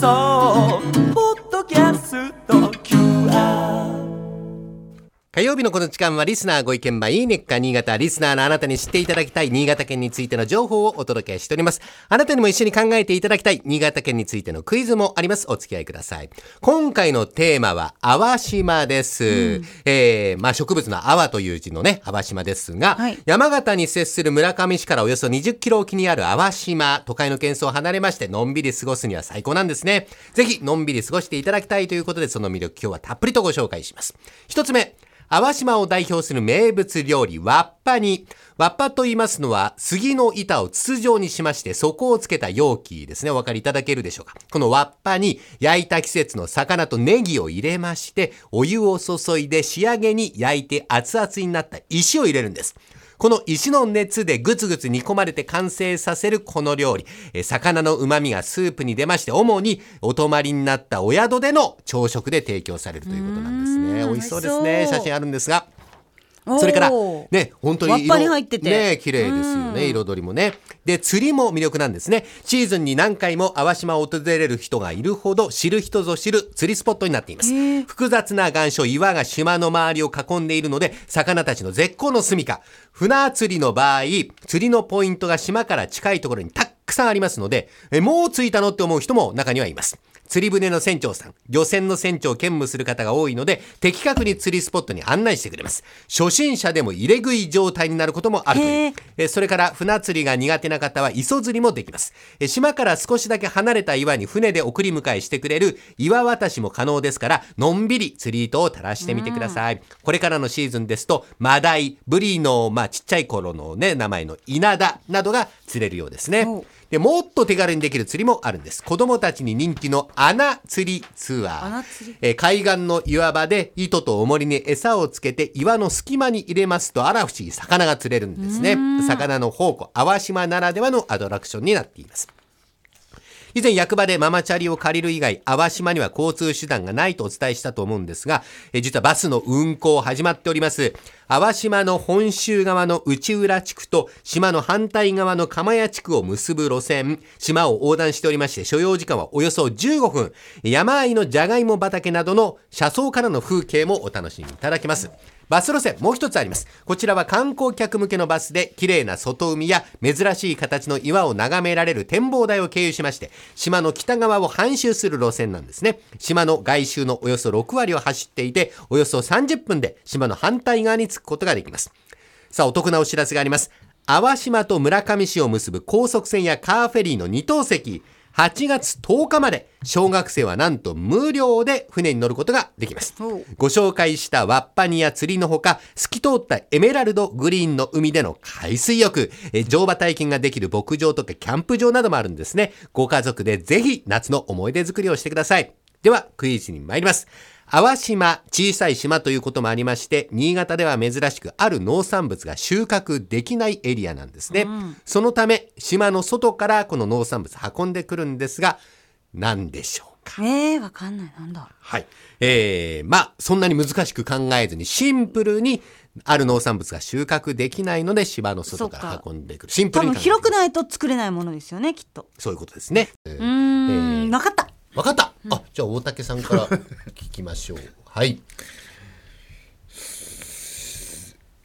送火曜日のこの時間はリスナーご意見番いいねっか新潟リスナーのあなたに知っていただきたい新潟県についての情報をお届けしております。あなたにも一緒に考えていただきたい新潟県についてのクイズもあります。お付き合いください。今回のテーマは淡島です、えーまあ植物の淡という字のね淡島ですが、はい。山形に接する村上市からおよそ20キロ沖にある淡島都会の喧騒を離れましてのんびり過ごすには最高なんですね。ぜひのんびり過ごしていただきたいということでその魅力今日はたっぷりとご紹介します。一つ目淡島を代表する名物料理、わっぱに。わっぱと言いますのは、杉の板を筒状にしまして、底をつけた容器ですね。お分かりいただけるでしょうか。このわっぱに、焼いた季節の魚とネギを入れまして、お湯を注いで仕上げに焼いて熱々になった石を入れるんです。この石の熱でぐつぐつ煮込まれて完成させるこの料理。えー魚の旨味がスープに出まして、主にお泊まりになったお宿での朝食で提供されるということなんですね。美味しそうです美ね。写真あるんですが。それから、ね、本当に色に入っててね、綺麗ですよね、彩りもね。で、釣りも魅力なんですね。シーズンに何回も淡島を訪れる人がいるほど、知る人ぞ知る釣りスポットになっています。複雑な岩礁、岩が島の周りを囲んでいるので、魚たちの絶好の住処。船釣りの場合、釣りのポイントが島から近いところにたくさんありますので、えもう着いたのって思う人も中にはいます。釣り船の船長さん、漁船の船長を兼務する方が多いので、的確に釣りスポットに案内してくれます。初心者でも入れ食い状態になることもあるという。えそれから船釣りが苦手な方は磯釣りもできます。え島から少しだけ離れた岩に船で送り迎えしてくれる岩渡しも可能ですから、のんびり釣り糸を垂らしてみてください。これからのシーズンですと、マダイ、ブリの、まあ、ちっちゃい頃のね、名前の稲田などが釣れるようですね。で、もっと手軽にできる釣りもあるんです。子供たちに人気の穴釣りツアー。えー海岸の岩場で糸と重りに餌をつけて岩の隙間に入れますとあら不思議魚が釣れるんですね魚の宝庫淡島ならではのアトラクションになっています以前役場でママチャリを借りる以外、淡島には交通手段がないとお伝えしたと思うんですが、え実はバスの運行始まっております。淡島の本州側の内浦地区と島の反対側の釜屋地区を結ぶ路線、島を横断しておりまして、所要時間はおよそ15分。山あいのじゃがいも畑などの車窓からの風景もお楽しみいただけます。バス路線もう一つあります。こちらは観光客向けのバスで綺麗な外海や珍しい形の岩を眺められる展望台を経由しまして、島の北側を半周する路線なんですね。島の外周のおよそ6割を走っていて、およそ30分で島の反対側に着くことができます。さあ、お得なお知らせがあります。淡島と村上市を結ぶ高速船やカーフェリーの2等席、8月10日まで、小学生はなんと無料で船に乗ることができます。ご紹介したワッパニや釣りのほか、透き通ったエメラルドグリーンの海での海水浴、え乗馬体験ができる牧場とかキャンプ場などもあるんですね。ご家族でぜひ夏の思い出作りをしてください。では、クイズに参ります。淡島、小さい島ということもありまして、新潟では珍しくある農産物が収穫できないエリアなんですね。そのため、島の外からこの農産物運んでくるんですが、何でしょうかえー、わかんない。なんだ。はい。えー、まあ、そんなに難しく考えずに、シンプルに、ある農産物が収穫できないので、島の外から運んでくる。シンプ多分ルに考えて広くないと作れないものですよね、きっと。そういうことですね。うーん、わかった。分かった。あ、じゃあ大竹さんから聞きましょう。はい。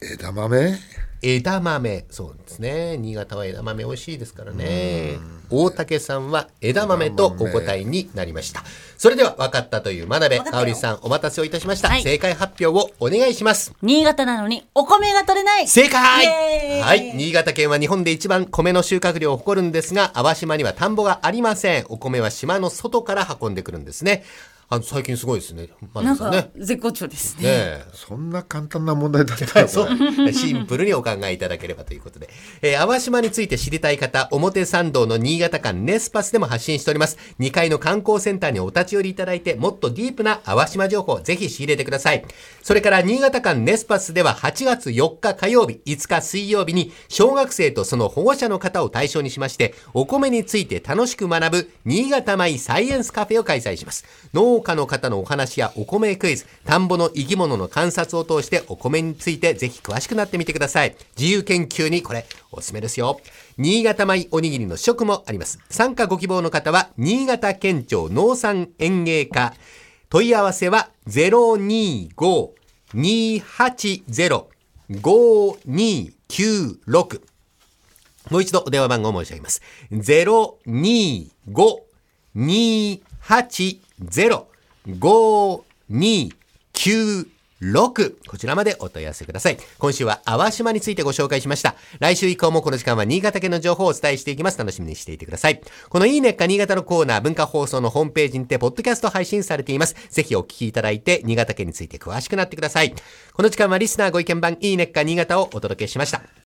枝豆？枝豆。そうですね。新潟は枝豆美味しいですからね。大竹さんは枝豆とお答えになりました。それでは分かったという真鍋かおりさんお待たせをいたしました。はい正解発表をお願いします。新潟なのにお米が取れない。正解はい。新潟県は日本で一番米の収穫量を誇るんですが、淡島には田んぼがありません。お米は島の外から運んでくるんですね。あの、最近すごいですね。マなんかナさんね。絶好調ですね。ねえ。そんな簡単な問題だったの？そう。シンプルにお考えいただければということで。えー、淡島について知りたい方、表参道の新潟館ネスパスでも発信しております。2階の観光センターにお立ち寄りいただいて、もっとディープな淡島情報をぜひ仕入れてください。それから、新潟館ネスパスでは8月4日火曜日、5日水曜日に、小学生とその保護者の方を対象にしまして、お米について楽しく学ぶ、新潟米サイエンスカフェを開催します。農農家の方のお話やお米クイズ、田んぼの生き物の観察を通してお米についてぜひ詳しくなってみてください。自由研究にこれおすすめですよ。新潟米おにぎりの試食もあります。参加ご希望の方は、新潟県庁農産園芸課。問い合わせは025-280-5296。もう一度お電話番号申し上げます。025-280-5296こちらまでお問い合わせください。今週は淡島についてご紹介しました。来週以降もこの時間は新潟県の情報をお伝えしていきます。楽しみにしていてください。このいいねっか新潟のコーナー、文化放送のホームページにて、ポッドキャスト配信されています。ぜひお聞きいただいて、新潟県について詳しくなってください。この時間はリスナーご意見番、いいねっか新潟をお届けしました。